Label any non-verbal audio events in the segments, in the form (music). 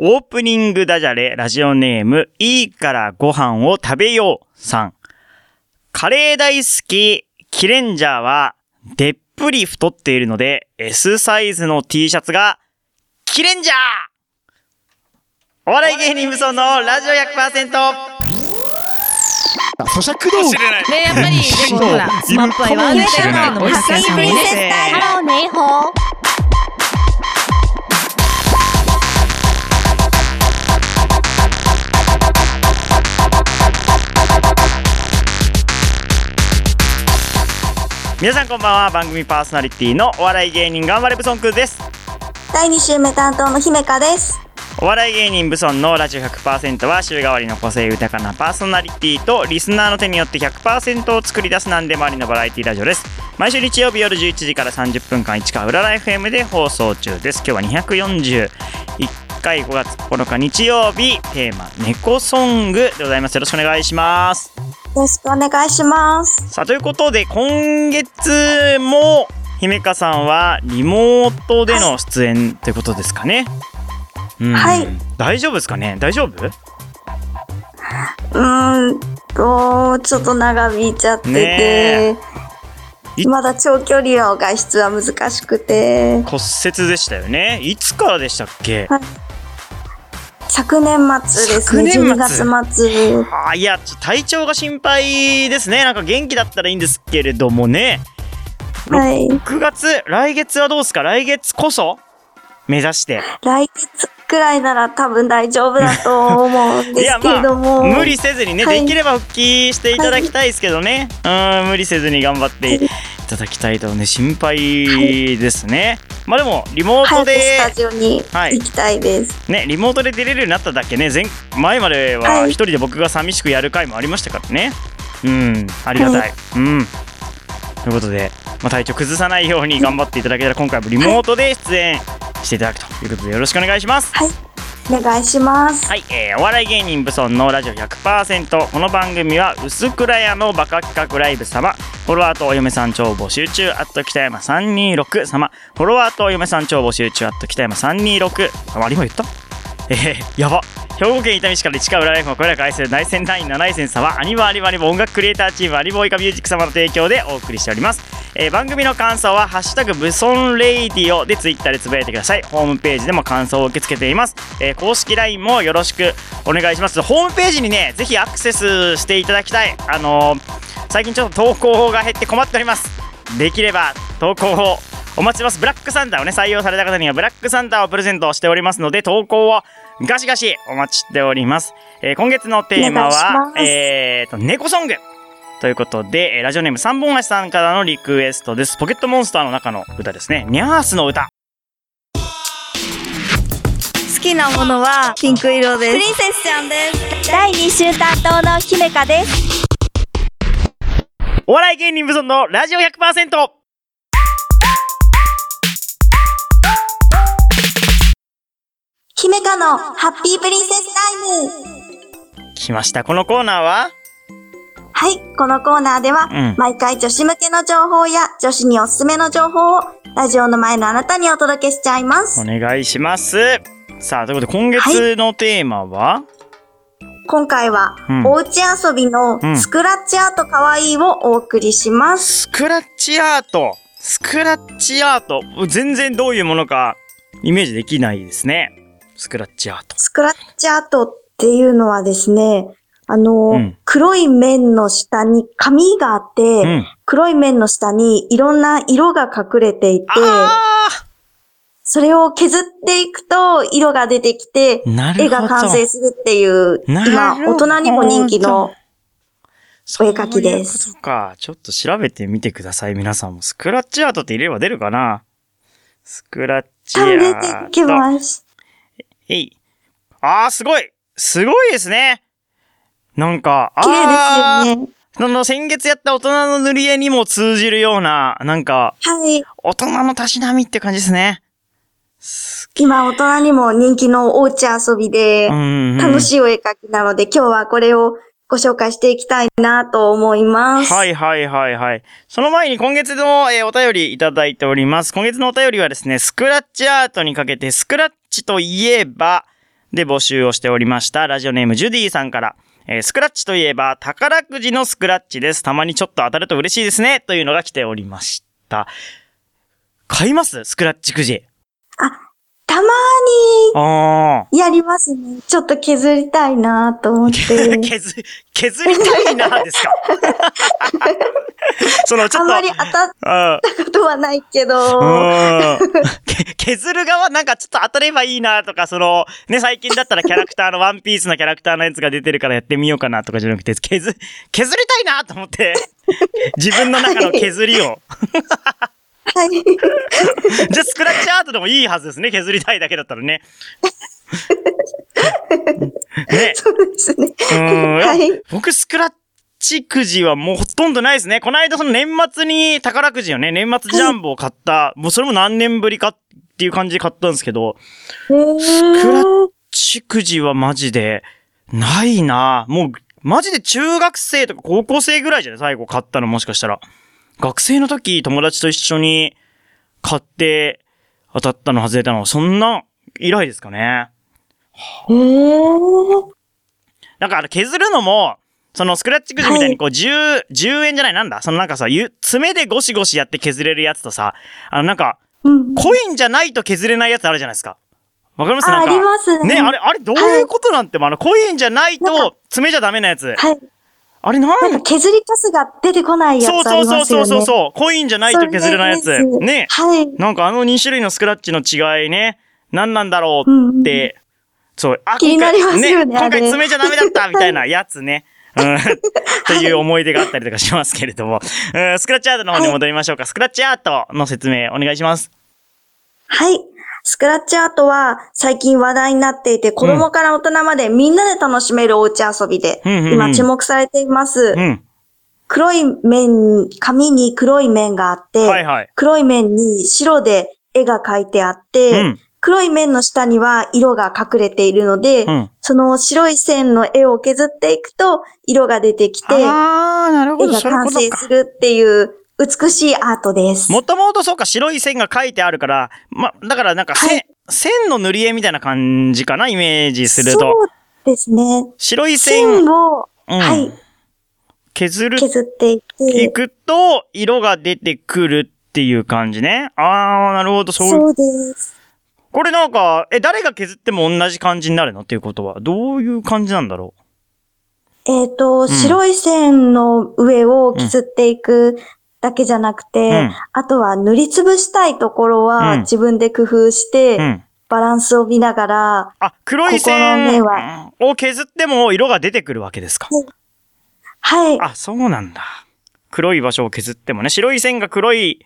オープニングダジャレラジオネーム、いいからご飯を食べようさん。カレー大好き、キレンジャーは、でっぷり太っているので、S サイズの T シャツが、キレンジャーお笑い芸人無双のラジオ100%咀嚼道具。ねやっぱり、でもほら、スマップアイはあげてるっていうのもたくさんプリンセスね。ハローネイホー。皆さんこんばんは、番組パーソナリティのお笑い芸人頑張れブソンくんです。第2週目担当の姫香です。お笑い芸人ブソンのラジオ100%は週替わりの個性豊かなパーソナリティとリスナーの手によって100%を作り出す何でもありのバラエティラジオです。毎週日曜日夜11時から30分間市川裏ライフ FM で放送中です。今日は241回5月9日日曜日テーマ猫ソングでございます。よろしくお願いします。よろしくお願いします。さあということで今月も姫香さんはリモートでの出演ということですかね。うん。はい。大丈夫ですかね？大丈夫？うーんと、ちょっと長引いちゃってねて、いまだ長距離の外出は難しくて、骨折でしたよね。いつからでしたっけ？はい昨年末ですね、昨年末？12月末。あーいや体調が心配ですね。なんか元気だったらいいんですけれどもね。はい。9月？来月はどうですか？来月こそ？目指して。来月くらいなら多分大丈夫だと思うんですけれども。(laughs) 無理せずにね、はい。できれば復帰していただきたいですけどね、うん無理せずに頑張っていただきたいとね心配ですね、まあでもリモートでスタジオにはい。行きたいです。ねリモートで出れるようになっただけね前前までははい。一人で僕が寂しくやる回もありましたからね。うんありがたい、はうん。ということで、まあ、体調崩さないように頑張っていただけたら今回もリモートで出演していただくということでよろしくお願いします。はい。お願いします。はい、えーお笑い芸人ブソンのラジオ100%この番組は薄倉屋のバカ企画ライブ様。フォロワーとお嫁さん超募集中。あっと北山326様。フォロワーとお嫁さん超募集中。あっと北山326ああ今言った？えー、やば。兵庫県伊丹市から市川浦ライフをこれら愛する内戦第7位戦様アニバアニバアニバ音楽クリエイターチームアニボイカミュージック様の提供でお送りしております、えー番組の感想は「ハッシュタグブソンレイディオ」でツイッターでつぶやいてください。ホームページでも感想を受け付けています、えー公式 LINE もよろしくお願いします。ホームページにねぜひアクセスしていただきたい。あの最近ちょっと投稿が減って困っております。できれば投稿をお待ちしてますブラックサンタをね採用された方にはブラックサンタをプレゼントしておりますので投稿をガシガシお待ちしております、えー今月のテーマはえーと猫ソングということで、えーラジオネーム三本足さんからのリクエストです。ポケットモンスターの中の歌ですね。ニャースの歌。好きなものはピンク色です。プリンセスちゃんです。第2週担当の姫香です。お笑い芸人無尊のラジオ 100%! 姫香のハッピープリンセスタイム来ました。このコーナーは？はい、このコーナーでは、うん毎回女子向けの情報や女子におすすめの情報をラジオの前のあなたにお届けしちゃいますお。願いします。さあ、ということで今月のテーマは、今回は、うんおうち遊びのうんスクラッチアートかわいいをお送りします。スクラッチアート？スクラッチアート？全然どういうものかイメージできないですね。スクラッチアート。スクラッチアートっていうのはですね、あの、うん黒い面の下に紙があって、うん。黒い面の下にいろんな色が隠れていて、あそれを削っていくと色が出てきて。絵が完成するっていう、今、大人にも人気のお絵描きですそういうか。ちょっと調べてみてください、皆さんも。スクラッチアートって入れれば出るかなスクラッチア多分ート。出てきます。えい。あー、すごいすごいですねなんか、あーですよね。その先月やった大人の塗り絵にも通じるような、なんか、はい。大人のたしなみって感じですね。今、大人にも人気のおうち遊びで。楽しいお絵描きなので、今日はこれをご紹介していきたいなと思います。はいはいはいはい。その前に今月の、えーお便りいただいております。今月のお便りはですね、スクラッチアートにかけて、スクラッチといえば、で募集をしておりました。ラジオネームジュディさんから、えースクラッチといえば宝くじのスクラッチです。たまにちょっと当たると嬉しいですね。というのが来ておりました。買います？スクラッチくじ。たまああ。にやりますね。ちょっと削りたいなと思って。(laughs) 削、削りたいな、ですか？(laughs) その、ちょっと。あんまり当たっあたことはないけど。うん (laughs) け削る側なんかちょっと当たればいいなとか、その、ね、最近だったらキャラクターのワンピースのキャラクターのやつが出てるからやってみようかなとかじゃなくて、削、削りたいなと思って、自分の中の削りを。はい。(laughs) じゃあスクラッチアートでもいいはずですね、削りたいだけだったらね。(laughs) ね。そうですね。うん。はい。僕、スクラッチくじはもうほとんどないですね。この間その年末に宝くじをね、年末ジャンボを買った、もうそれも何年ぶりかっていう感じで買ったんですけど、スクラッチくじはマジで、ないなもう、マジで中学生とか高校生ぐらいじゃない？最後買ったのもしかしたら。学生の時友達と一緒に買って当たったの外れたのはそんな以来ですかね。へーなんかあの削るのも、そのスクラッチくじみたいにこう10、10円じゃないなんだ？そのなんかさ、ゆ爪でゴシゴシやって削れるやつとさ、あのなんか、うん。コインじゃないと削れないやつあるじゃないですか。わかります？あ、あなんか。りますね。ね、あれ、あれどういうことなんて、あの、コインじゃないと爪じゃダメなやつ。はい。あれなんか削りカスが出てこないやそうつあそうそうそうりますよね。そうそう。コインじゃないと削れないやつ。ね。はい。なんかあの2種類のスクラッチの違いね、何なんだろうって、そう、あ、気になりますよね今回爪じゃダメだったみたいな (laughs) やつね。うん、という思い出があったりとかしますけれども、うんスクラッチアートの方に戻りましょうか。スクラッチアートの説明お願いします。はい。スクラッチアートは最近話題になっていて、子供から大人までみんなで楽しめるおうち遊びで、うんうんうん今注目されています。うん。黒い面、紙に黒い面があって、はいはい。黒い面に白で絵が描いてあって、うん黒い面の下には色が隠れているので、うん。その白い線の絵を削っていくと色が出てきて、あー、なるほど。絵がそういう完成。するっていう美しいアートです。もともとそうか、白い線が書いてあるから、ま、だからなんか線、はい線の塗り絵みたいな感じかな、イメージすると。そうですね。白い線線を、うんはい、削る削っていって、いくと、色が出てくるっていう感じね。あー、なるほど、そう。そうです。これなんか、え、誰が削っても同じ感じになるのっていうことは、どういう感じなんだろえっ、と、白い線の上を削っていくだけじゃなくて、うんあとは塗りつぶしたいところうんは自分で工夫して、う。うん。バランスを見ながら、あ、黒い線を削っても色が出てくるわけですか。はい、あ、そうなんだ。黒い場所を削ってもね、白い線が黒い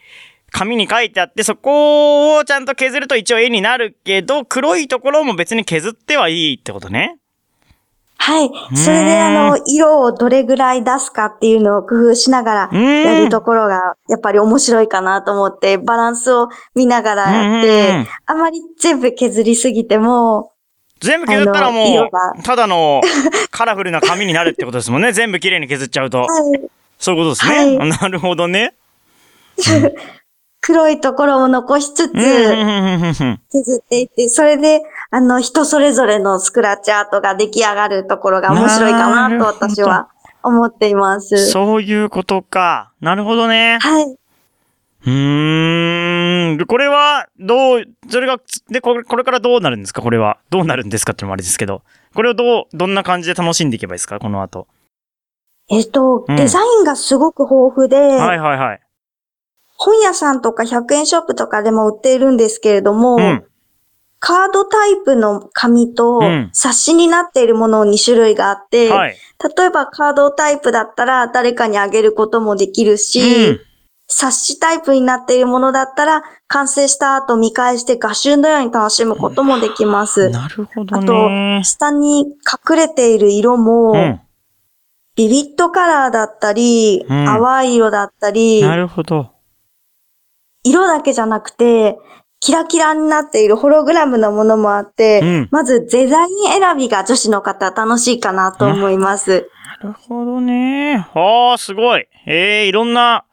紙に書いてあって、そこをちゃんと削ると一応絵になるけど、黒いところも別に削ってはいいってことね。はい。それで、あの、色をどれぐらい出すかっていうのを工夫しながらやるところが、やっぱり面白いかなと思って、バランスを見ながらやって、あまり全部削りすぎても、全部削ったらもう、ただのカラフルな紙になるってことですもんね。(laughs) 全部綺麗に削っちゃうと。はい。そういうことですね。は (laughs) なるほどね。(laughs) 黒いところを残しつつ、削っていって、それで、あの、人それぞれのスクラッチアートが出来上がるところが面白いかなと私は思っています。そういうことか。なるほどね。はい。うーん。これは、どう、それが、で、これ、これからどうなるん。ですかこれは。どうなるん。ですかってのもあれですけど。これをどう、どん。な感じで楽しん。でいけばいいですかこの後。えっと、うん。デザインがすごく豊富で、はいはいはい。本屋さんとか100円ショップとかでも売っているんですけれども、うん。カードタイプの紙とうん冊子になっているもの2種類があって、はい。例えばカードタイプだったら誰かにあげることもできるし、うん冊子タイプになっているものだったら完成した後見返して画集のように楽しむこともできます。なるほどあとね。、下に隠れている色も、うん。ビビットカラーだったり、うん淡い色だったり、なるほど。色だけじゃなくて、キラキラになっているホログラムのものもあって、うんまずデザイン選びが女子の方楽しいかなと思います。なるほどね。ああ、すごい。ええいろんな、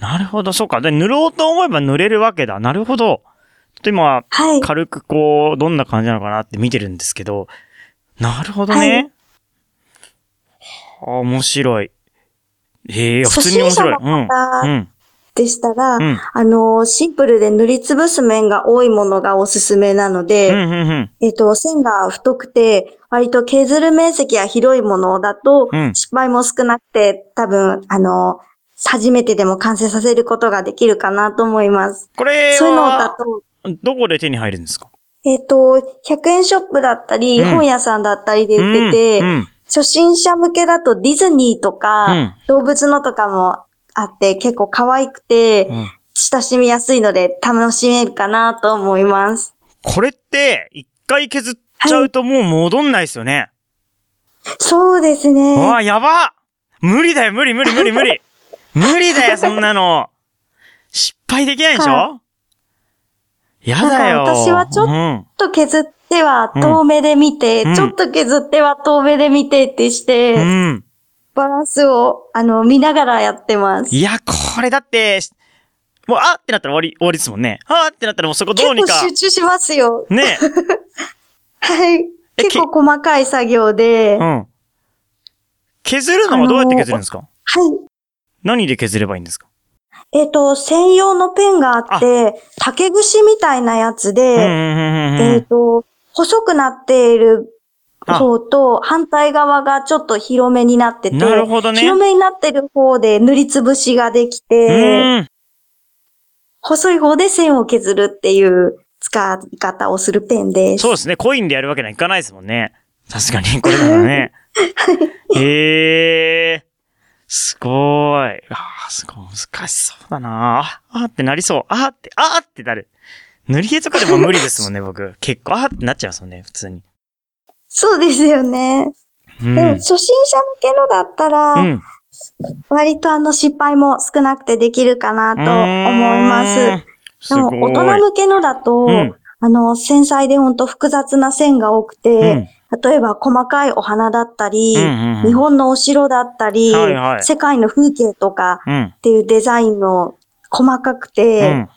なるほど、そうか。で、塗ろうと思えば塗れるわけだ。なるほど。と今、はい。軽くこう、どんな感じなのかなって見てるんですけど、なるほどね。はあ、面白い。へえ、普通に面白い。初心者の方うん。でしたら、うん。あの、シンプルで塗りつぶす面が多いものがおすすめなので、うん、うん、うん。えっ、と、線が太くて、割と削る面積が広いものだと、うん失敗も少なくて、多分、あの、初めてでも完成させることができるかなと思います。これそういうのだは、と、どこで手に入るんですか？えっ、と、100円ショップだったり、うん本屋さんだったりで売ってて、うんうん初心者向けだとディズニーとか、うん動物のとかもあって、結構可愛くて、うん親しみやすいので楽しめるかなと思います。これって、一回削っちゃうともう戻んないですよね。そうですね。うわ、やば無理だよ、無理無理無理無理。(laughs) 無理だよ、そんなの。失敗できないでしょ？やだよ。私はちょっうんちょっと削っては遠目で見て、うんちょっと削っては遠目で見てってして、うん。バランスを、あの、見ながらやってます。いや、これだって、もう、あってなったら終わり、終わりですもんね。あってなったらもうそこどうにか結構。集中しますよ。ね。(laughs) はい。え結構細かい作業で、はい。うん。削るのはどうやって削るんですか？何で削ればいいんですか？えっ、と、専用のペンがあって、竹串みたいなやつで、えっ、と、細くなっている方と、反対側がちょっと広めになってて、なるほどね広めになってる方で塗りつぶしができうて、ん。細い方で線を削るっていう使い方をするペンです。そうですね。コインでやるわけにはいかないですもんね。確かに、これならね。へえー。すごーい。あーすごい難しそうだなああーってなりそう。あーって、あーってなる。塗り絵とかでも無理ですもんね、僕。結構、あーってなっちゃいますもんね、普通に。そうですよね。うん。でも初心者向けのだったら、うん。割とあの失敗も少なくてできるかなと思います。す。でも大人向けのだと、うんあの繊細でほんと複雑な線が多くて、うん例えば細かいお花だったり、うんうんうん日本のお城だったり、はいはい世界の風景とかうん。っていうデザインの細かくて、うん。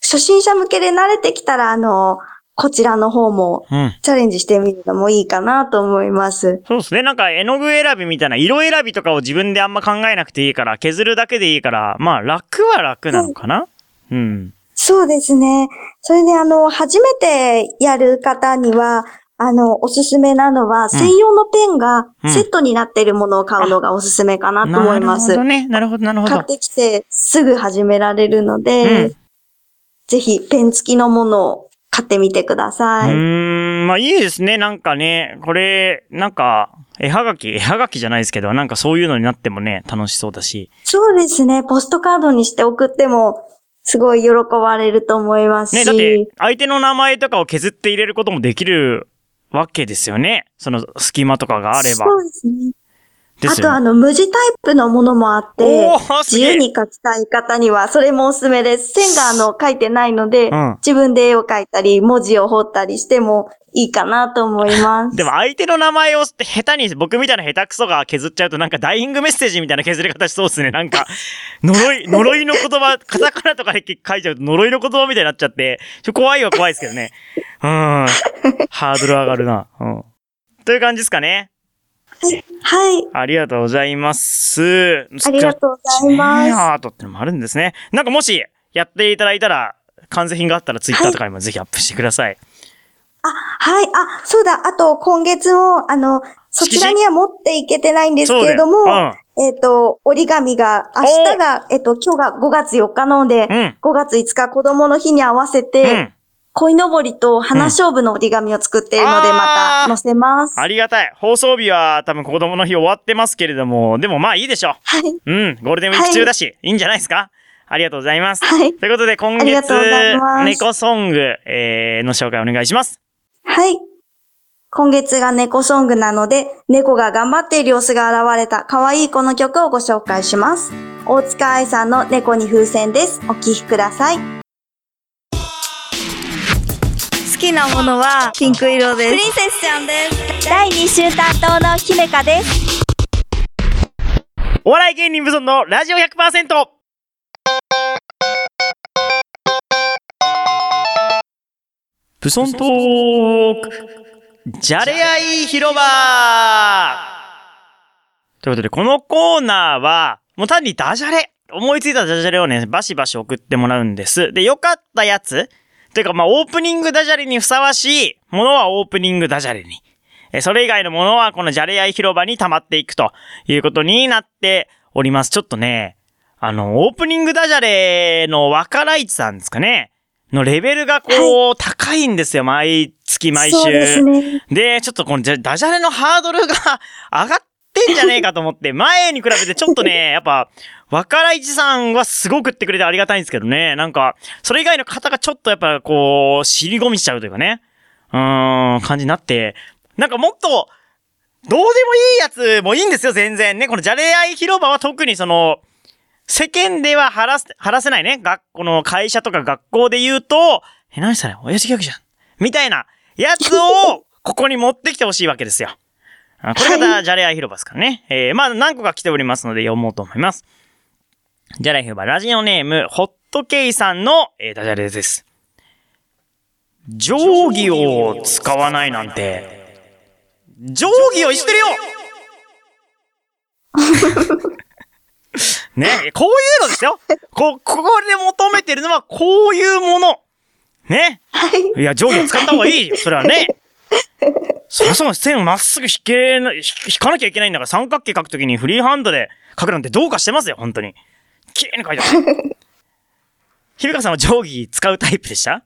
初心者向けで慣れてきたら、あの、こちらの方もうん。チャレンジしてみるのもいいかなと思います。そうですね。なんか絵の具選びみたいな色選びとかを自分であんま考えなくていいから、削るだけでいいから、まあ楽は楽なのかな？うん。そうですね。それであの、初めてやる方には、あの、おすすめなのは、専用のペンがうんセットになっているものを買うのがおすすめかなと思います。なるほどね。なるほど、なるほど買っ。てきてすぐ始められるので、うんぜひペン付きのものを買ってみてくだうさい。ーん、まあいいですね。なんかね、これ、なんか、絵はがき、絵はがきじゃないですけど、なんかそういうのになってもね、楽しそうだし。そうですね。ポストカードにして送っても、すごい喜ばれると思いますし。ね、だって、相手の名前とかを削って入れることもできるわけですよね。その隙間とかがあれば。そうですね。あとあの、無地タイプのものもあって、自由に描きたい方には、それもおすすめです。線があの、描いてないので、うん自分で絵を描いたり、文字を彫ったりしてもいいかなと思います。でも相手の名前を下手に、僕みたいな下手くそが削っちゃうとなんかダイイングメッセージみたいな削り方しそうですね。なんか、(laughs) 呪い、呪いの言葉、カタカナとかで書いちゃうと呪いの言葉みたいになっちゃって、ちょ怖いは怖いですけどね。うん。ハードル上がるな。うん。という感じですかね。はい。ありがとうございます。ありがとうございますねアートってのもあるんですね。なんかもし、やっていただいたら、完成品があったらツイッターとかにもぜひアップしてください。あ、はい。あ、そうだ。あと、今月も、あの、そちらには持っていけてないんですけれども、えっ、と、折り紙が、明日が、えっ、と、今日が5月4日なので、うん5月5日子供の日に合わせうん。うて、ん。鯉のぼりと花勝負の折り紙を作っているので、うんまた載せます。ありがたい。放送日は多分子供の日終わってますけれども、でもまあいいでしょはい。う。うん。ゴールデンウィーク中だし、い、いんじゃないですか？ありがとうございます。はい。ということで今ありが月とうございま、す猫ソング、えー、の紹介お願いします。はい。今月が猫ソングなので、猫が頑張っている様子が現れた可愛いこの曲をご紹介します。大塚愛さんの猫に風船です。お聴きください。きなものはピンク色です。プリンセスちゃんです。第2週担当の姫香です。お笑い芸人無存のラジオ 100%! ブソントーク、じゃれ合い広場ということで、このコーナーは、もう単にダジャレ、思いついたダジャレをね、バシバシ送ってもらうんです。で、良かったやつというか、まあ、オープニングダジャレにふさわしいものはオープニングダジャレに。えそれ以外のものはこのじゃれ合い広場に溜まっていくということになっております。ちょっとね、あの、オープニングダジャレの若ライチさんですかね。のレベルがこう、高いんですよ。毎月毎週。ですね。で、ちょっとこのじゃダジャレのハードルが (laughs) 上がってんじゃねえかと思って、(laughs) 前に比べてちょっとね、(laughs) やっぱ、若ライチさんはすごく言ってくれてありがたいんですけどね。なんか、それ以外の方がちょっとやっぱこう、尻込みしちゃうというかね。うーん、感じになって、なんかもっと、どうでもいいやつもいいんですよ、全然ね。このじゃれ合い広場は特にその、世間では話す、話せないね。学校の会社とか学校で言うと、え、何それ？親父ギャグじゃん。みたいなやつを、ここに持ってきてほしいわけですよ。あこれがじゃれ合い広場ですからね。えー、まあ何個か来ておりますので読もうと思います。じゃれ合い広場、ラジオネーム、ホットケイさんの、えー、ダジャレです。定規を使わないなんて、定規をしてるよ (laughs) ね、こういうのですよ。こ、ここで求めてるのはこういうもの。ね。はい。いや、定規を使った方がいいよ。それはね。そもそも線をまっすぐ引けな、引引かなきゃいけないんだから三角形書くときにフリーハンドで書くなんてどうかしてますよ、本当に。綺麗に書いてある。(laughs) ひびかさんは定規使うタイプでした？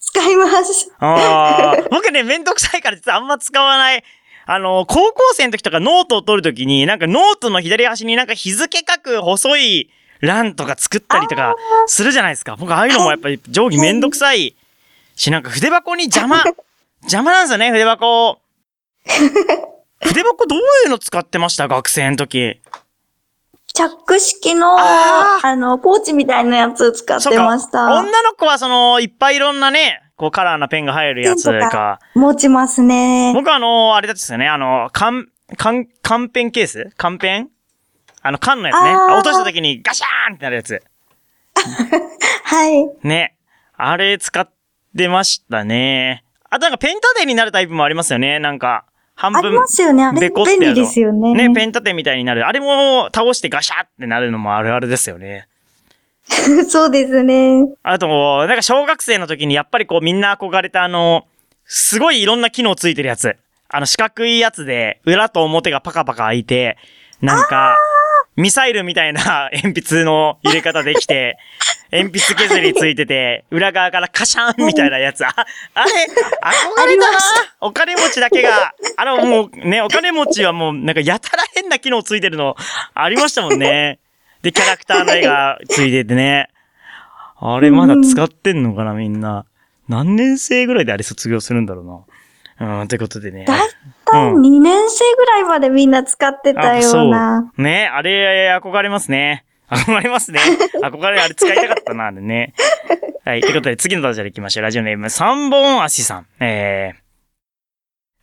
使います。ああ、僕ね、めんどくさいから実はあんま使わない。あの、高校生の時とかノートを取るときに、なんかノートの左端になんか日付書く細い欄とか作ったりとかするじゃないですか。僕ああいうのもやっぱり定規めんどくさいし、なんか筆箱に邪魔。邪魔なんですよね、筆箱。(laughs) 筆箱どういうの使ってました学生の時？チャック式の、ああの、ポーチみたいなやつ使ってました。女の子はその、いっぱいいろんなね、こうカラーなペンが入るやつか。持ちますね。僕はあの、あれですよね、あの、缶、缶、缶ペンケース？缶ペンあの、缶のやつね。落とした時にガシャーンってなるやつ。(laughs) はい。ね。あれ使ってましたね。あとなんかペン立てになるタイプもありますよね。なんか、半分。ありますよね。あれ、便利ですよね。ね、ペン立てみたいになる。あれも倒してガシャーってなるのもあるあるですよね。(laughs) そうですね。あと、なんか小学生の時にやっぱりこうみんな憧れたあの、すごいいろんな機能ついてるやつ。あの四角いやつで、裏と表がパカパカ開いて、なんか、ミサイルみたいな鉛筆の入れ方できて、(laughs) 鉛筆削りついてて、裏側からカシャンみたいなやつ。あ、あれ、憧れたなお金持ちだけが、あのもうね、お金持ちはもうなんかやたら変な機能ついてるのありましたもんね。で、キャラクターの絵がついててね。あれまだ使ってんのかな、みんな。何年生ぐらいであれ卒業するんだろうな。うん、ということでね。だいたい2年生ぐらいまでみんな使ってたような。そう。ね、あれ、憧れますね。憧れますね。(laughs) 憧れ、あれ使いたかったな、あれね。はい。ということで、次のダジャレ行きましょう。ラジオネーム、三本足さん。えー、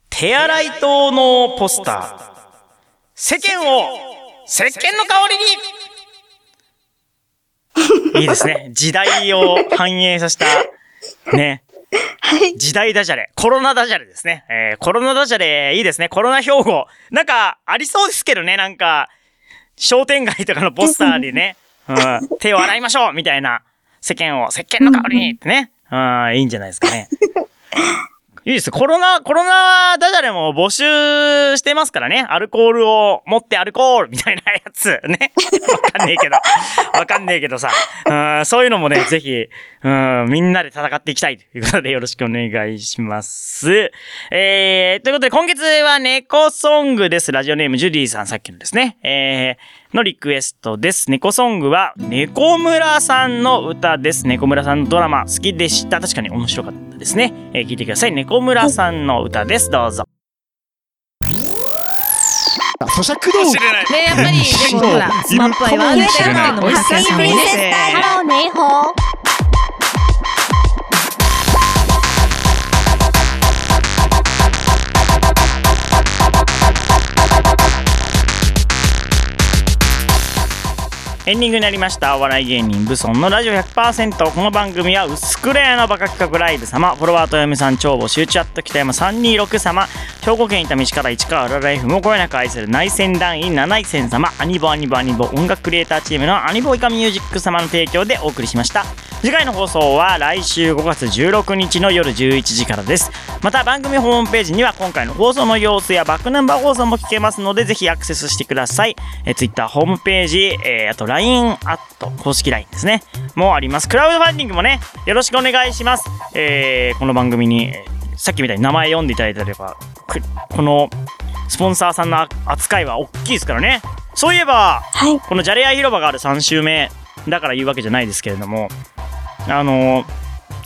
手洗い塔のポスター。世間を、石鹸の香りに (laughs) いいですね。時代を反映させた、ね。はい。時代ダジャレ。コロナダジャレですね。えー、コロナダジャレ、いいですね。コロナ標語。なんか、ありそうですけどね。なんか、商店街とかのポスターにね、(laughs) うん、手を洗いましょうみたいな。世間を、石鹸の香りにってね。うん、いいんじゃないですかね。いいです。コロナ、コロナダジャレも募集してますからね。アルコールを持ってアルコールみたいなやつ。ね。(laughs) わかんねえけど。わかんねえけどさ。うん、そういうのもね、ぜひ、うん、みんなで戦っていきたいということでよろしくお願いします。えー、ということで今月は猫ソングです。ラジオネームジュディさん、さっきのですね。えー、のリクエストです。猫ソングは、猫村さんの歌です。猫村さんのドラマ好きでした。確かに面白かったですね。えー、聞いてください。猫村さんの歌です。どうぞ。咀嚼道具ねやっぱりでもほらスマップは言われてるのもたくさんさんもねハローネイホー。エンディングになりましたお笑い芸人ブソンのラジオ100%この番組は薄暗屋のバカ企画ライブ様。フォロワーと嫁さん超募集チャット北山326様。兵庫県伊丹市から市川ラライフもこよなく愛する内戦団員七井戦様。アニボアニボアニボ音楽クリエイターチームのアニボイカミュージック様の提供でお送りしました。次回の放送は来週5月16日の夜11時からです。また番組ホームページには今回の放送の様子やバックナンバー放送も聞けますのでぜひアクセスしてください。え Twitter ホームページ、えーあと LINE アット公式 LINE ですね。もうあります。クラウドファンディングもねよろしくお願いします、えーこの番組にえーさっきみたいに名前読んでいただいたればくこのスポンサーさんの扱いは大きいですからね。そういえばはい。このじゃれ合い広場がある3週目だから言うわけじゃないですけれどもあの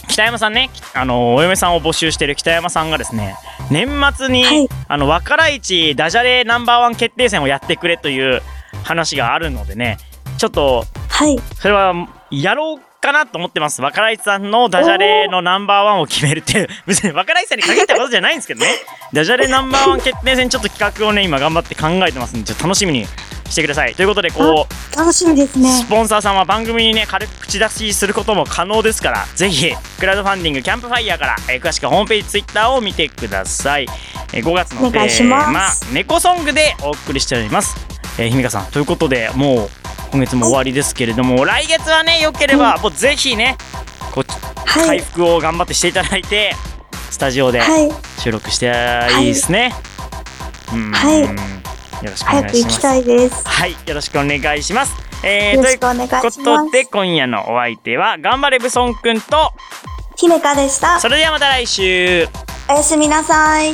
北山さんねあのお嫁さんを募集してる北山さんがですね年末に、はい。あの若ら市ダジャレナンバーワン決定戦をやってくれという話があるのでねちょっとはい。それはやろうかなと思ってます。若ら市さんのダジャレのナンバーワンを決めるっていう。(laughs) 別に若ら市さんに限ったことじゃないんですけどね。ダジャレナンバーワン決定戦ちょっと企画をね今頑張って考えてますんでちょっと楽しみにしてください。ということでこう楽しみですスね。ポンサーさんは番組にね軽く口出しすることも可能ですからぜひクラウドファンディングキャンプファイヤーから、えー詳しくはホームページツイッターを見てください、えー5月のテーまマす猫ソングでお送りしております、えー、ひみかさん。ということでもう今月も終わりですけれども来月はねよければもうぜひねこっちはい。回復を頑張ってしていただいてスタジオではい。収録していいですね、うんはいよろしくお願いします早く行きたいです。はいよろしくお願いしますえー、よというろしくお願いしまこす。とで今夜のお相手は頑張れブソンくんと姫香でした。それではまた来週おやすみなさい。